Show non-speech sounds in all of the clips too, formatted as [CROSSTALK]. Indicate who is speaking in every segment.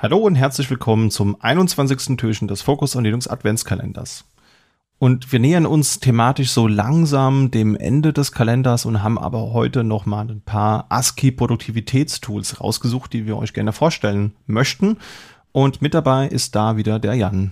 Speaker 1: Hallo und herzlich willkommen zum 21. Türchen des Focus on Linux Adventskalenders. Und wir nähern uns thematisch so langsam dem Ende des Kalenders und haben aber heute noch mal ein paar ASCII Produktivitätstools rausgesucht, die wir euch gerne vorstellen möchten. Und mit dabei ist da wieder der Jan.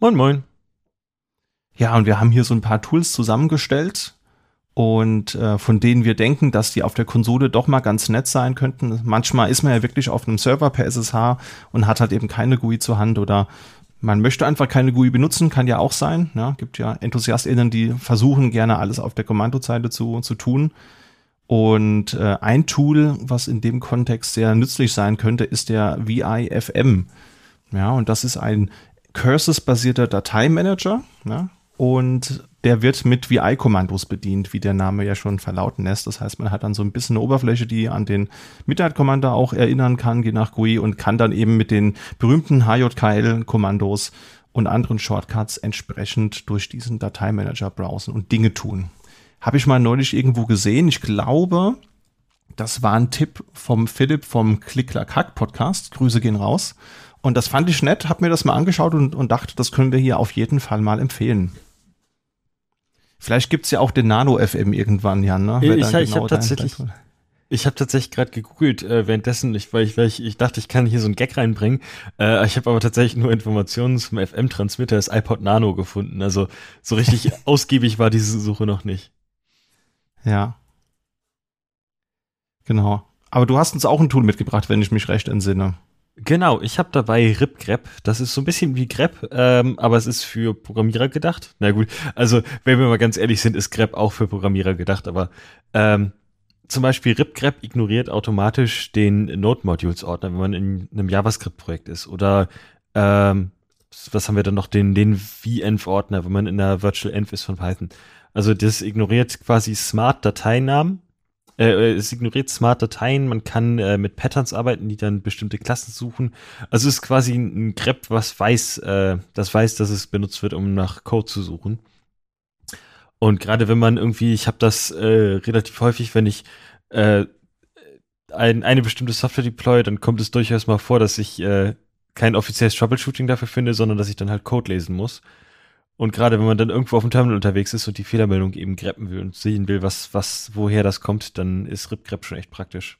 Speaker 2: Moin, moin.
Speaker 1: Ja, und wir haben hier so ein paar Tools zusammengestellt und äh, von denen wir denken, dass die auf der Konsole doch mal ganz nett sein könnten. Manchmal ist man ja wirklich auf einem Server per SSH und hat halt eben keine GUI zur Hand oder man möchte einfach keine GUI benutzen, kann ja auch sein. Ja, gibt ja EnthusiastInnen, die versuchen gerne alles auf der Kommandozeile zu, zu tun. Und äh, ein Tool, was in dem Kontext sehr nützlich sein könnte, ist der VIFM. Ja, und das ist ein Curses-basierter Dateimanager. Ja, und der wird mit VI-Kommandos bedient, wie der Name ja schon verlauten lässt. Das heißt, man hat dann so ein bisschen eine Oberfläche, die an den Midnight-Commander auch erinnern kann, je nach GUI und kann dann eben mit den berühmten HJKL-Kommandos und anderen Shortcuts entsprechend durch diesen Dateimanager browsen und Dinge tun. Habe ich mal neulich irgendwo gesehen. Ich glaube, das war ein Tipp vom Philipp vom Klick-Klack-Hack-Podcast. Grüße gehen raus. Und das fand ich nett, habe mir das mal angeschaut und, und dachte, das können wir hier auf jeden Fall mal empfehlen. Vielleicht gibt's ja auch den Nano-FM irgendwann, Jan. Ne?
Speaker 2: ich ich genau habe tatsächlich, ich habe tatsächlich gerade gegoogelt äh, währenddessen, ich, weil, ich, weil ich, ich dachte, ich kann hier so einen Gag reinbringen. Äh, ich habe aber tatsächlich nur Informationen zum FM-Transmitter des iPod Nano gefunden. Also so richtig [LAUGHS] ausgiebig war diese Suche noch nicht.
Speaker 1: Ja. Genau. Aber du hast uns auch ein Tool mitgebracht, wenn ich mich recht entsinne.
Speaker 2: Genau, ich habe dabei RipGrep. Das ist so ein bisschen wie Grep, ähm, aber es ist für Programmierer gedacht. Na gut, also wenn wir mal ganz ehrlich sind, ist Grep auch für Programmierer gedacht, aber ähm, zum Beispiel RipGrep ignoriert automatisch den Node-Modules-Ordner, wenn man in einem JavaScript-Projekt ist. Oder ähm, was haben wir dann noch, den, den venv-Ordner, wenn man in einer Virtual Env ist von Python. Also das ignoriert quasi Smart-Dateinamen äh, es ignoriert Smart Dateien, man kann äh, mit Patterns arbeiten, die dann bestimmte Klassen suchen. Also es ist quasi ein grep, was weiß, äh, das weiß, dass es benutzt wird, um nach Code zu suchen. Und gerade wenn man irgendwie, ich habe das äh, relativ häufig, wenn ich äh, ein, eine bestimmte Software deploy, dann kommt es durchaus mal vor, dass ich äh, kein offizielles Troubleshooting dafür finde, sondern dass ich dann halt Code lesen muss. Und gerade wenn man dann irgendwo auf dem Terminal unterwegs ist und die Fehlermeldung eben greppen will und sehen will, was, was, woher das kommt, dann ist RipGrep schon echt praktisch.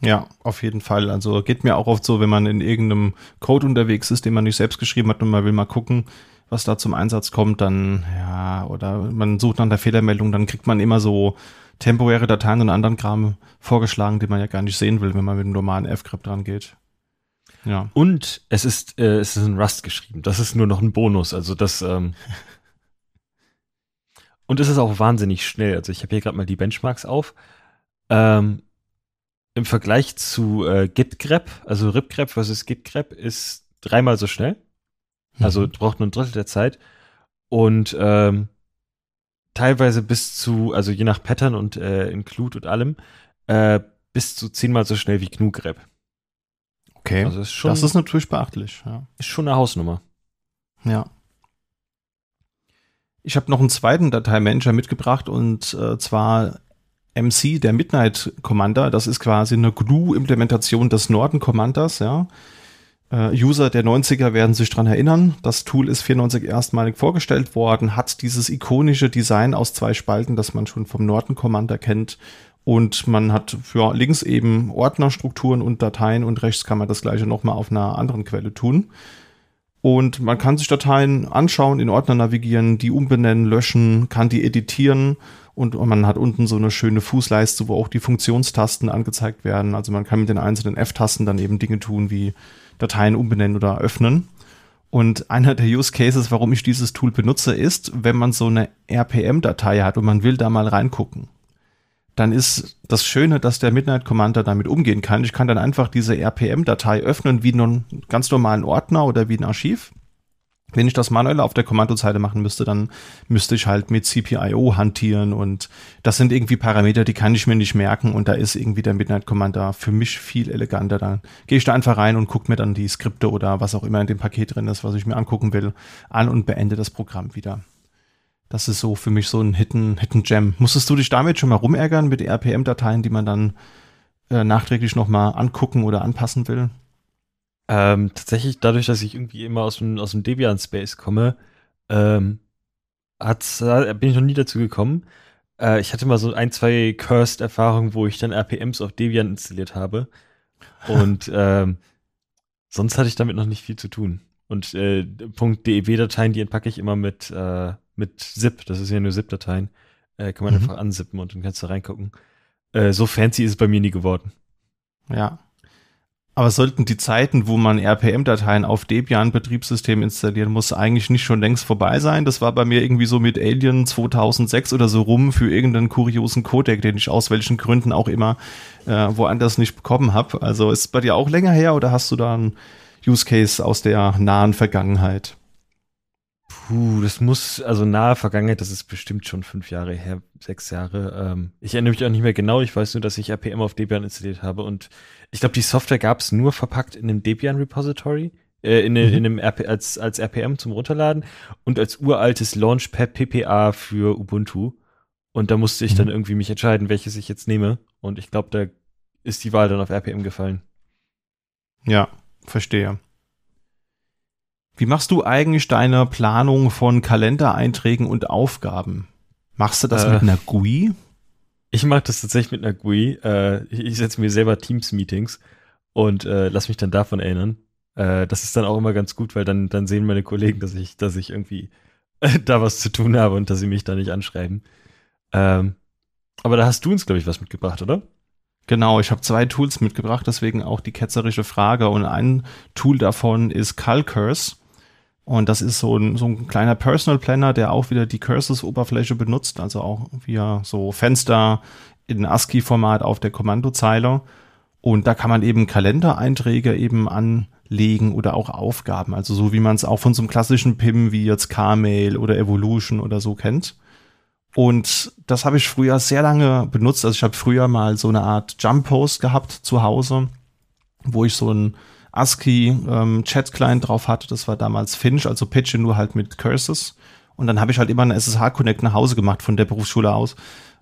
Speaker 1: Ja, auf jeden Fall. Also geht mir auch oft so, wenn man in irgendeinem Code unterwegs ist, den man nicht selbst geschrieben hat und man will mal gucken, was da zum Einsatz kommt, dann, ja, oder man sucht nach der Fehlermeldung, dann kriegt man immer so temporäre Dateien und anderen Kram vorgeschlagen, die man ja gar nicht sehen will, wenn man mit einem normalen F-Grip dran geht.
Speaker 2: Ja. Und es ist, äh, es ist in Rust geschrieben. Das ist nur noch ein Bonus. Also das. Ähm [LAUGHS] und es ist auch wahnsinnig schnell. Also ich habe hier gerade mal die Benchmarks auf. Ähm, Im Vergleich zu äh, GitGrep, also RipGrep versus GitGrep, ist dreimal so schnell. Also mhm. braucht nur ein Drittel der Zeit. Und ähm, teilweise bis zu, also je nach Pattern und äh, Include und allem, äh, bis zu zehnmal so schnell wie GNU-Grep.
Speaker 1: Okay. Also ist schon, das ist natürlich beachtlich. Ja.
Speaker 2: Ist schon eine Hausnummer.
Speaker 1: Ja. Ich habe noch einen zweiten Dateimanager mitgebracht und äh, zwar MC, der Midnight Commander. Das ist quasi eine GNU-Implementation des Norden Commanders, ja. Äh, User der 90er werden sich dran erinnern. Das Tool ist 94 erstmalig vorgestellt worden, hat dieses ikonische Design aus zwei Spalten, das man schon vom Norden Commander kennt und man hat für links eben Ordnerstrukturen und Dateien und rechts kann man das gleiche nochmal auf einer anderen Quelle tun. Und man kann sich Dateien anschauen, in Ordner navigieren, die umbenennen, löschen, kann die editieren und man hat unten so eine schöne Fußleiste, wo auch die Funktionstasten angezeigt werden. Also man kann mit den einzelnen F-Tasten dann eben Dinge tun wie Dateien umbenennen oder öffnen. Und einer der Use Cases, warum ich dieses Tool benutze, ist, wenn man so eine RPM-Datei hat und man will da mal reingucken dann ist das Schöne, dass der Midnight Commander damit umgehen kann. Ich kann dann einfach diese RPM-Datei öffnen wie einen ganz normalen Ordner oder wie ein Archiv. Wenn ich das manuell auf der Kommandozeile machen müsste, dann müsste ich halt mit CPIO hantieren und das sind irgendwie Parameter, die kann ich mir nicht merken und da ist irgendwie der Midnight Commander für mich viel eleganter. Dann gehe ich da einfach rein und gucke mir dann die Skripte oder was auch immer in dem Paket drin ist, was ich mir angucken will, an und beende das Programm wieder. Das ist so für mich so ein Hidden, Hidden Gem. Musstest du dich damit schon mal rumärgern mit RPM-Dateien, die man dann äh, nachträglich nochmal angucken oder anpassen will?
Speaker 2: Ähm, tatsächlich, dadurch, dass ich irgendwie immer aus dem, aus dem Debian-Space komme, ähm, äh, bin ich noch nie dazu gekommen. Äh, ich hatte mal so ein, zwei Cursed-Erfahrungen, wo ich dann RPMs auf Debian installiert habe. Und [LAUGHS] ähm, sonst hatte ich damit noch nicht viel zu tun. Und äh, .dew-Dateien, die entpacke ich immer mit, äh, mit ZIP. Das ist ja nur ZIP-Dateien. Äh, kann man mhm. einfach anzippen und dann kannst du reingucken. Äh, so fancy ist es bei mir nie geworden.
Speaker 1: Ja. Aber sollten die Zeiten, wo man RPM-Dateien auf Debian-Betriebssystem installieren muss, eigentlich nicht schon längst vorbei sein? Das war bei mir irgendwie so mit Alien 2006 oder so rum für irgendeinen kuriosen Codec, den ich aus welchen Gründen auch immer äh, woanders nicht bekommen habe. Also ist es bei dir auch länger her oder hast du da einen Use Case aus der nahen Vergangenheit?
Speaker 2: Puh, das muss, also nahe Vergangenheit, das ist bestimmt schon fünf Jahre her, sechs Jahre. Ähm, ich erinnere mich auch nicht mehr genau. Ich weiß nur, dass ich RPM auf Debian installiert habe und ich glaube, die Software gab es nur verpackt in einem Debian Repository, äh, in, mhm. in einem RP, als, als RPM zum Runterladen und als uraltes Launchpad PPA für Ubuntu. Und da musste ich mhm. dann irgendwie mich entscheiden, welches ich jetzt nehme. Und ich glaube, da ist die Wahl dann auf RPM gefallen.
Speaker 1: Ja, verstehe. Wie machst du eigentlich deine Planung von Kalendereinträgen und Aufgaben? Machst du das äh, mit einer GUI?
Speaker 2: Ich mache das tatsächlich mit einer GUI. Äh, ich, ich setze mir selber Teams-Meetings und äh, lass mich dann davon erinnern. Äh, das ist dann auch immer ganz gut, weil dann, dann sehen meine Kollegen, dass ich, dass ich irgendwie äh, da was zu tun habe und dass sie mich da nicht anschreiben. Ähm, aber da hast du uns, glaube ich, was mitgebracht, oder?
Speaker 1: Genau, ich habe zwei Tools mitgebracht, deswegen auch die ketzerische Frage. Und ein Tool davon ist Calcurs. Und das ist so ein, so ein kleiner Personal Planner, der auch wieder die Curses-Oberfläche benutzt, also auch via so Fenster in ASCII-Format auf der Kommandozeile. Und da kann man eben Kalendereinträge eben anlegen oder auch Aufgaben, also so wie man es auch von so einem klassischen PIM wie jetzt Carmail oder Evolution oder so kennt. Und das habe ich früher sehr lange benutzt. Also ich habe früher mal so eine Art Jump Post gehabt zu Hause, wo ich so ein ASCII ähm, Chat-Client drauf hatte. Das war damals Finch, also Pitch nur halt mit Curses. Und dann habe ich halt immer eine SSH-Connect nach Hause gemacht von der Berufsschule aus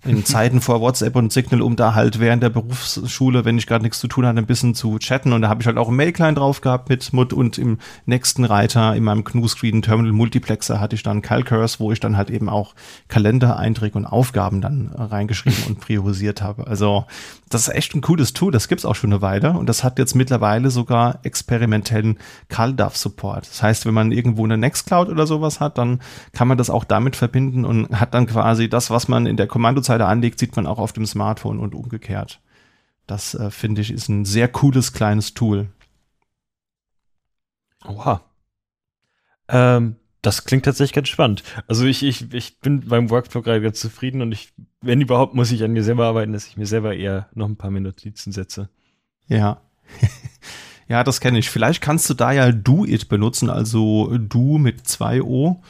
Speaker 1: in Zeiten vor WhatsApp und Signal, um da halt während der Berufsschule, wenn ich gerade nichts zu tun hatte, ein bisschen zu chatten. Und da habe ich halt auch ein Mail-Client drauf gehabt mit Mut und im nächsten Reiter in meinem GNU-Screen Terminal Multiplexer hatte ich dann Calcurs, wo ich dann halt eben auch Kalendereinträge und Aufgaben dann reingeschrieben und priorisiert habe. Also das ist echt ein cooles Tool, das gibt's auch schon eine Weile und das hat jetzt mittlerweile sogar experimentellen CalDAV-Support. Das heißt, wenn man irgendwo eine Nextcloud oder sowas hat, dann kann man das auch damit verbinden und hat dann quasi das, was man in der Kommandozeit Seite anlegt, sieht man auch auf dem Smartphone und umgekehrt. Das äh, finde ich ist ein sehr cooles kleines Tool.
Speaker 2: Oha. Ähm, das klingt tatsächlich ganz spannend. Also ich, ich, ich bin beim Workflow gerade ganz zufrieden und ich, wenn überhaupt, muss ich an mir selber arbeiten, dass ich mir selber eher noch ein paar Notizen setze.
Speaker 1: Ja. [LAUGHS] ja, das kenne ich. Vielleicht kannst du da ja Do It benutzen, also Do mit zwei O.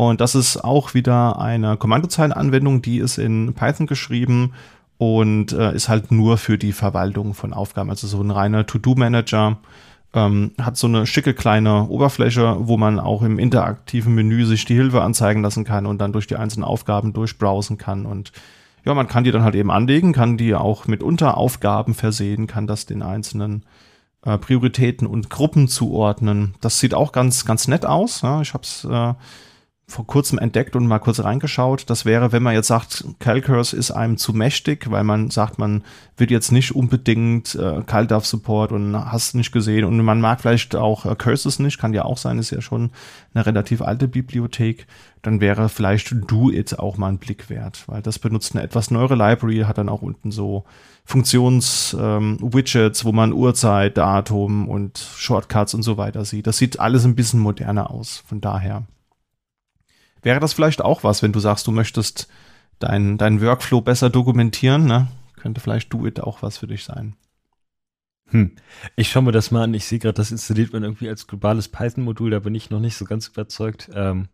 Speaker 1: Und das ist auch wieder eine Kommandozeilenanwendung, die ist in Python geschrieben und äh, ist halt nur für die Verwaltung von Aufgaben. Also so ein reiner To-Do-Manager. Ähm, hat so eine schicke kleine Oberfläche, wo man auch im interaktiven Menü sich die Hilfe anzeigen lassen kann und dann durch die einzelnen Aufgaben durchbrowsen kann. Und ja, man kann die dann halt eben anlegen, kann die auch mit Unteraufgaben versehen, kann das den einzelnen äh, Prioritäten und Gruppen zuordnen. Das sieht auch ganz, ganz nett aus. Ja. Ich habe es äh, vor kurzem entdeckt und mal kurz reingeschaut. Das wäre, wenn man jetzt sagt, Calcurs ist einem zu mächtig, weil man sagt, man will jetzt nicht unbedingt äh, CalDAV Support und hast nicht gesehen und man mag vielleicht auch äh, Curses nicht, kann ja auch sein, ist ja schon eine relativ alte Bibliothek. Dann wäre vielleicht Do It auch mal ein Blick wert, weil das benutzt eine etwas neuere Library, hat dann auch unten so Funktions-Widgets, ähm, wo man Uhrzeit, Datum und Shortcuts und so weiter sieht. Das sieht alles ein bisschen moderner aus, von daher. Wäre das vielleicht auch was, wenn du sagst, du möchtest deinen dein Workflow besser dokumentieren, ne? Könnte vielleicht Do It auch was für dich sein.
Speaker 2: Hm. Ich schaue mir das mal an. Ich sehe gerade, das installiert man irgendwie als globales Python-Modul. Da bin ich noch nicht so ganz überzeugt. Ähm,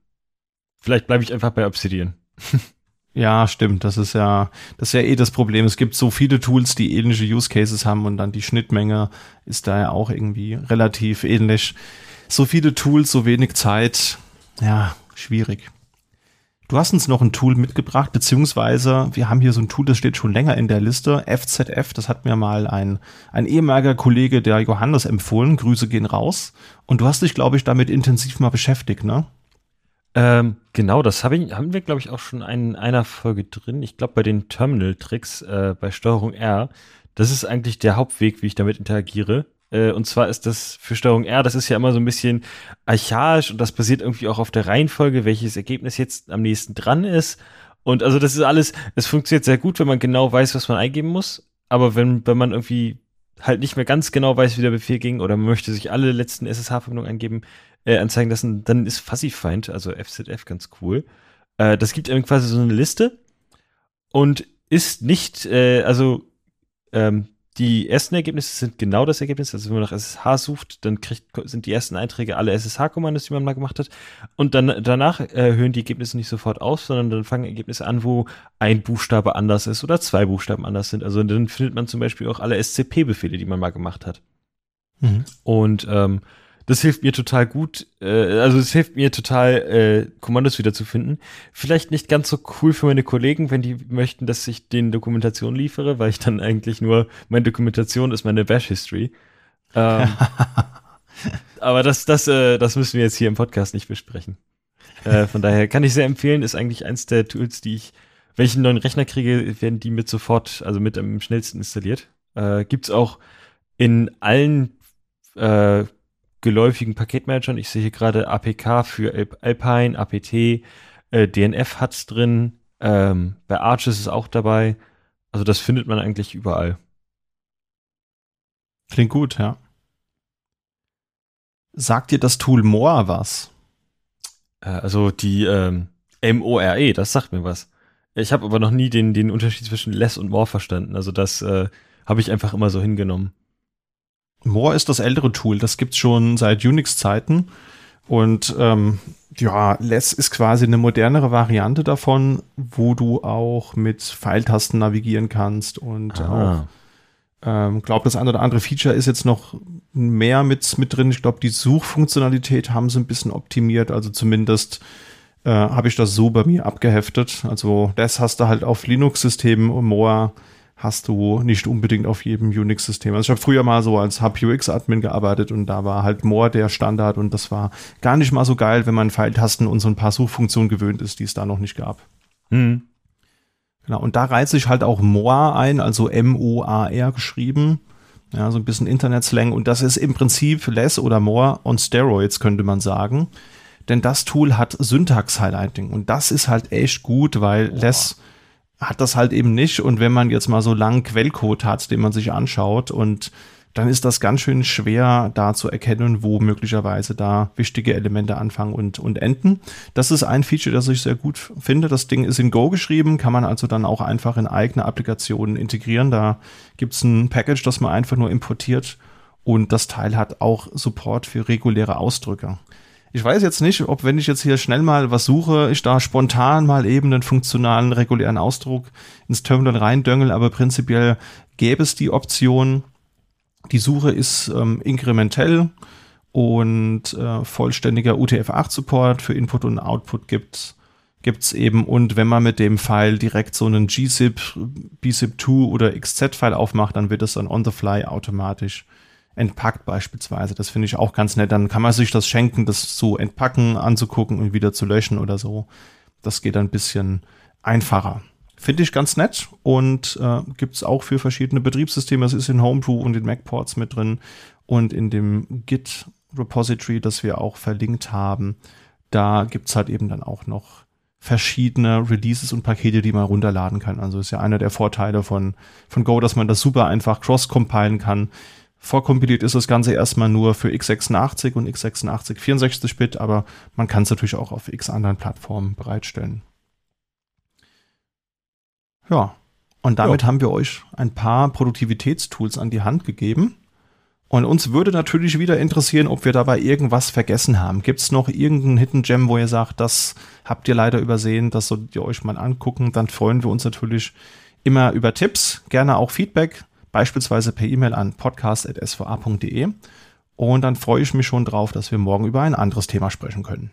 Speaker 2: vielleicht bleibe ich einfach bei Obsidian. [LAUGHS]
Speaker 1: ja, stimmt. Das ist ja, das ist ja eh das Problem. Es gibt so viele Tools, die ähnliche Use Cases haben und dann die Schnittmenge ist da ja auch irgendwie relativ ähnlich. So viele Tools, so wenig Zeit. Ja, schwierig. Du hast uns noch ein Tool mitgebracht, beziehungsweise wir haben hier so ein Tool, das steht schon länger in der Liste, FZF, das hat mir mal ein, ein ehemaliger Kollege, der Johannes, empfohlen. Grüße gehen raus. Und du hast dich, glaube ich, damit intensiv mal beschäftigt, ne?
Speaker 2: Ähm, genau, das hab ich, haben wir, glaube ich, auch schon in einer Folge drin. Ich glaube, bei den Terminal-Tricks äh, bei Steuerung R. Das ist eigentlich der Hauptweg, wie ich damit interagiere. Äh, und zwar ist das für Steuerung R, das ist ja immer so ein bisschen archaisch und das basiert irgendwie auch auf der Reihenfolge, welches Ergebnis jetzt am nächsten dran ist. Und also das ist alles, es funktioniert sehr gut, wenn man genau weiß, was man eingeben muss. Aber wenn, wenn man irgendwie halt nicht mehr ganz genau weiß, wie der Befehl ging oder man möchte sich alle letzten SSH-Verbindungen eingeben, äh, anzeigen lassen, dann ist Fuzzy-Find, also FZF, ganz cool. Äh, das gibt einem quasi so eine Liste und ist nicht, äh, also ähm, die ersten Ergebnisse sind genau das Ergebnis. Also wenn man nach SSH sucht, dann kriegt, sind die ersten Einträge alle SSH-Kommandos, die man mal gemacht hat. Und dann danach äh, hören die Ergebnisse nicht sofort auf, sondern dann fangen Ergebnisse an, wo ein Buchstabe anders ist oder zwei Buchstaben anders sind. Also dann findet man zum Beispiel auch alle SCP-Befehle, die man mal gemacht hat. Mhm. Und ähm, das hilft mir total gut. Äh, also es hilft mir total, äh, Kommandos wiederzufinden. Vielleicht nicht ganz so cool für meine Kollegen, wenn die möchten, dass ich den Dokumentation liefere, weil ich dann eigentlich nur, meine Dokumentation ist meine Bash-History. Ähm, [LAUGHS] aber das, das, äh, das müssen wir jetzt hier im Podcast nicht besprechen. Äh, von daher kann ich sehr empfehlen, ist eigentlich eins der Tools, die ich, wenn ich einen neuen Rechner kriege, werden die mit sofort, also mit am schnellsten installiert. Äh, gibt's auch in allen äh, geläufigen Paketmanagern. Ich sehe hier gerade APK für Alpine, APT, äh, DNF hat's drin, ähm, bei Arch ist es auch dabei. Also das findet man eigentlich überall.
Speaker 1: Klingt gut, ja. Sagt dir das Tool More was?
Speaker 2: Äh, also die ähm, M-O-R-E, das sagt mir was. Ich habe aber noch nie den, den Unterschied zwischen Less und More verstanden. Also das äh, habe ich einfach immer so hingenommen.
Speaker 1: More ist das ältere Tool, das gibt's schon seit Unix-Zeiten. Und ähm, ja, Less ist quasi eine modernere Variante davon, wo du auch mit Pfeiltasten navigieren kannst und ah. auch ähm, glaube, das eine oder andere Feature ist jetzt noch mehr mit, mit drin. Ich glaube, die Suchfunktionalität haben sie ein bisschen optimiert. Also zumindest äh, habe ich das so bei mir abgeheftet. Also das hast du halt auf Linux-Systemen und More hast du nicht unbedingt auf jedem Unix-System. Also ich habe früher mal so als HubUX-Admin gearbeitet und da war halt More der Standard und das war gar nicht mal so geil, wenn man Pfeiltasten und so ein paar Suchfunktionen gewöhnt ist, die es da noch nicht gab. Mhm. Genau, und da reizt sich halt auch More ein, also M-O-A-R geschrieben. Ja, so ein bisschen Internet-Slang. Und das ist im Prinzip Less oder More on Steroids, könnte man sagen. Denn das Tool hat Syntax-Highlighting. Und das ist halt echt gut, weil Boah. Less hat das halt eben nicht. Und wenn man jetzt mal so langen Quellcode hat, den man sich anschaut und dann ist das ganz schön schwer da zu erkennen, wo möglicherweise da wichtige Elemente anfangen und, und enden. Das ist ein Feature, das ich sehr gut finde. Das Ding ist in Go geschrieben, kann man also dann auch einfach in eigene Applikationen integrieren. Da gibt's ein Package, das man einfach nur importiert und das Teil hat auch Support für reguläre Ausdrücke. Ich weiß jetzt nicht, ob wenn ich jetzt hier schnell mal was suche, ich da spontan mal eben einen funktionalen, regulären Ausdruck ins Terminal reindöngel, aber prinzipiell gäbe es die Option. Die Suche ist ähm, inkrementell und äh, vollständiger UTF-8-Support für Input und Output gibt's gibt's eben und wenn man mit dem File direkt so einen gzip, bzip2 oder xz-File aufmacht, dann wird es dann on the fly automatisch entpackt beispielsweise. Das finde ich auch ganz nett. Dann kann man sich das schenken, das zu entpacken, anzugucken und wieder zu löschen oder so. Das geht ein bisschen einfacher. Finde ich ganz nett und äh, gibt es auch für verschiedene Betriebssysteme. Es ist in Homebrew und in MacPorts mit drin und in dem Git Repository, das wir auch verlinkt haben. Da gibt es halt eben dann auch noch verschiedene Releases und Pakete, die man runterladen kann. Also ist ja einer der Vorteile von, von Go, dass man das super einfach cross-compilen kann. Vorkompiliert ist das Ganze erstmal nur für x86 und x86 64-Bit, aber man kann es natürlich auch auf x anderen Plattformen bereitstellen. Ja, und damit jo. haben wir euch ein paar Produktivitätstools an die Hand gegeben. Und uns würde natürlich wieder interessieren, ob wir dabei irgendwas vergessen haben. Gibt es noch irgendeinen Hidden Gem, wo ihr sagt, das habt ihr leider übersehen, das solltet ihr euch mal angucken. Dann freuen wir uns natürlich immer über Tipps, gerne auch Feedback beispielsweise per E-Mail an podcast.sva.de. Und dann freue ich mich schon drauf, dass wir morgen über ein anderes Thema sprechen können.